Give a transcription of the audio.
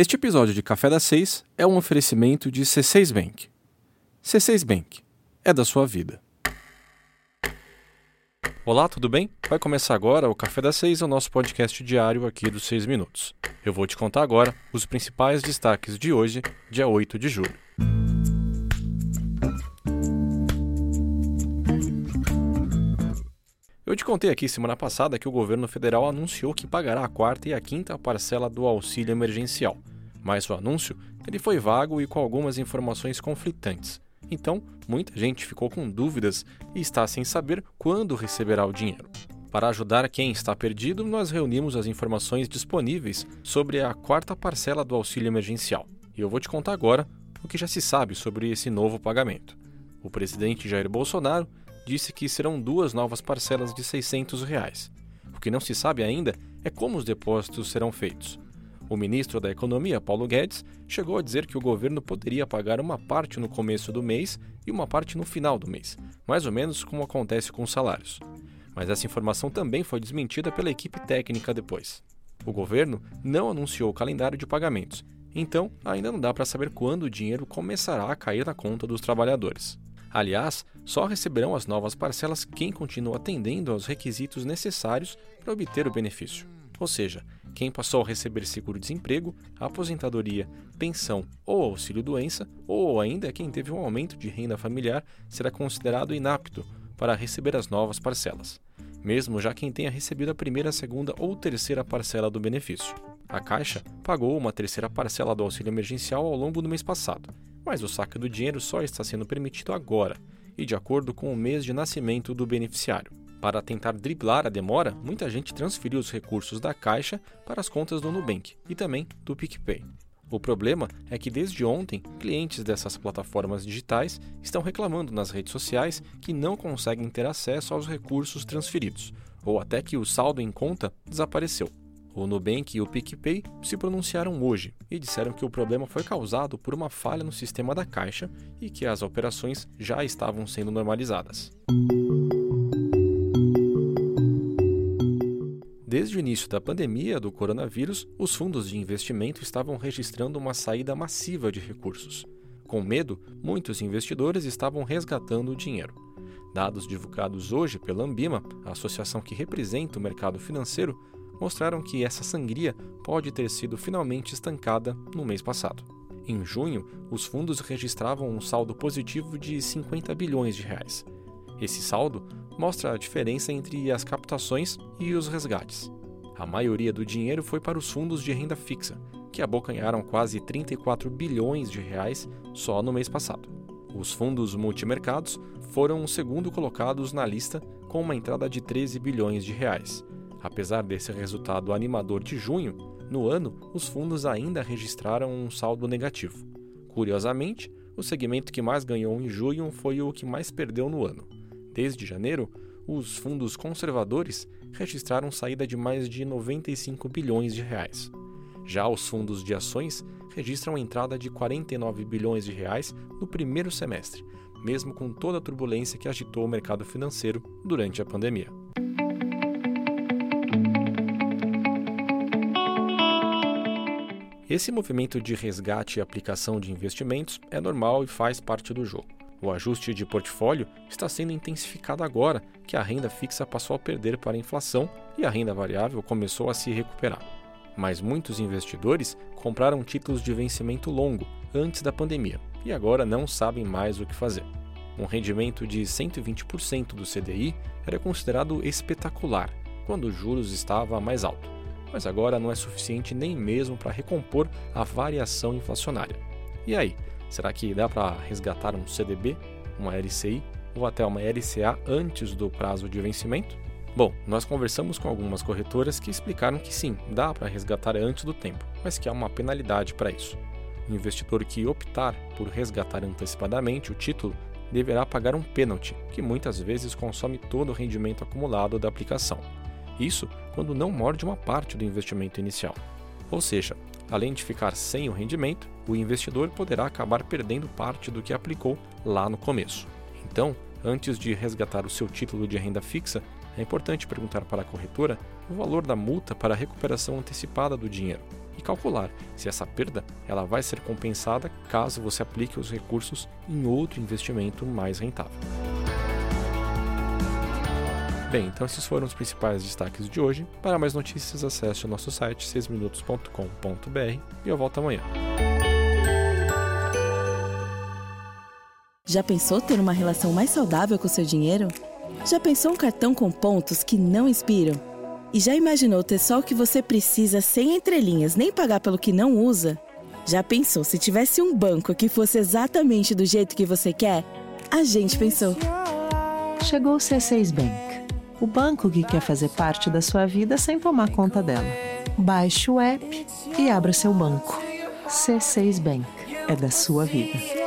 Este episódio de Café das Seis é um oferecimento de C6 Bank. C6 Bank é da sua vida. Olá, tudo bem? Vai começar agora o Café das Seis, o nosso podcast diário aqui dos 6 minutos. Eu vou te contar agora os principais destaques de hoje, dia 8 de julho. Eu te contei aqui semana passada que o governo federal anunciou que pagará a quarta e a quinta parcela do auxílio emergencial. Mas o anúncio ele foi vago e com algumas informações conflitantes. Então, muita gente ficou com dúvidas e está sem saber quando receberá o dinheiro. Para ajudar quem está perdido, nós reunimos as informações disponíveis sobre a quarta parcela do auxílio emergencial. E eu vou te contar agora o que já se sabe sobre esse novo pagamento. O presidente Jair Bolsonaro disse que serão duas novas parcelas de 600 reais. O que não se sabe ainda é como os depósitos serão feitos. O ministro da Economia, Paulo Guedes, chegou a dizer que o governo poderia pagar uma parte no começo do mês e uma parte no final do mês, mais ou menos como acontece com os salários. Mas essa informação também foi desmentida pela equipe técnica depois. O governo não anunciou o calendário de pagamentos, então ainda não dá para saber quando o dinheiro começará a cair na conta dos trabalhadores. Aliás, só receberão as novas parcelas quem continua atendendo aos requisitos necessários para obter o benefício. Ou seja, quem passou a receber seguro-desemprego, aposentadoria, pensão ou auxílio-doença, ou ainda quem teve um aumento de renda familiar, será considerado inapto para receber as novas parcelas, mesmo já quem tenha recebido a primeira, segunda ou terceira parcela do benefício. A Caixa pagou uma terceira parcela do auxílio emergencial ao longo do mês passado, mas o saque do dinheiro só está sendo permitido agora e de acordo com o mês de nascimento do beneficiário. Para tentar driblar a demora, muita gente transferiu os recursos da Caixa para as contas do Nubank e também do PicPay. O problema é que desde ontem, clientes dessas plataformas digitais estão reclamando nas redes sociais que não conseguem ter acesso aos recursos transferidos, ou até que o saldo em conta desapareceu. O Nubank e o PicPay se pronunciaram hoje e disseram que o problema foi causado por uma falha no sistema da Caixa e que as operações já estavam sendo normalizadas. Desde o início da pandemia do coronavírus, os fundos de investimento estavam registrando uma saída massiva de recursos. Com medo, muitos investidores estavam resgatando o dinheiro. Dados divulgados hoje pela Ambima, a associação que representa o mercado financeiro, mostraram que essa sangria pode ter sido finalmente estancada no mês passado. Em junho, os fundos registravam um saldo positivo de 50 bilhões de reais. Esse saldo mostra a diferença entre as captações e os resgates. A maioria do dinheiro foi para os fundos de renda fixa, que abocanharam quase 34 bilhões de reais só no mês passado. Os fundos multimercados foram os segundo colocados na lista com uma entrada de 13 bilhões de reais, Apesar desse resultado animador de junho, no ano os fundos ainda registraram um saldo negativo. Curiosamente, o segmento que mais ganhou em junho foi o que mais perdeu no ano. Desde janeiro, os fundos conservadores registraram saída de mais de 95 bilhões de reais. Já os fundos de ações registram entrada de 49 bilhões de reais no primeiro semestre, mesmo com toda a turbulência que agitou o mercado financeiro durante a pandemia. Esse movimento de resgate e aplicação de investimentos é normal e faz parte do jogo. O ajuste de portfólio está sendo intensificado agora que a renda fixa passou a perder para a inflação e a renda variável começou a se recuperar. Mas muitos investidores compraram títulos de vencimento longo antes da pandemia e agora não sabem mais o que fazer. Um rendimento de 120% do CDI era considerado espetacular quando os juros estava mais alto mas agora não é suficiente nem mesmo para recompor a variação inflacionária. E aí, será que dá para resgatar um CDB, uma LCI ou até uma LCA antes do prazo de vencimento? Bom, nós conversamos com algumas corretoras que explicaram que sim, dá para resgatar antes do tempo, mas que há uma penalidade para isso. O investidor que optar por resgatar antecipadamente o título deverá pagar um pênalti, que muitas vezes consome todo o rendimento acumulado da aplicação. Isso quando não morde uma parte do investimento inicial. Ou seja, além de ficar sem o rendimento, o investidor poderá acabar perdendo parte do que aplicou lá no começo. Então, antes de resgatar o seu título de renda fixa, é importante perguntar para a corretora o valor da multa para a recuperação antecipada do dinheiro e calcular se essa perda ela vai ser compensada caso você aplique os recursos em outro investimento mais rentável. Bem, então esses foram os principais destaques de hoje. Para mais notícias, acesse o nosso site 6minutos.com.br e eu volto amanhã. Já pensou ter uma relação mais saudável com seu dinheiro? Já pensou um cartão com pontos que não inspiram? E já imaginou ter só o que você precisa sem entrelinhas, nem pagar pelo que não usa? Já pensou se tivesse um banco que fosse exatamente do jeito que você quer? A gente pensou. Chegou o C6 Bank o banco que quer fazer parte da sua vida sem tomar conta dela. Baixe o app e abra seu banco. C6 Bank é da sua vida.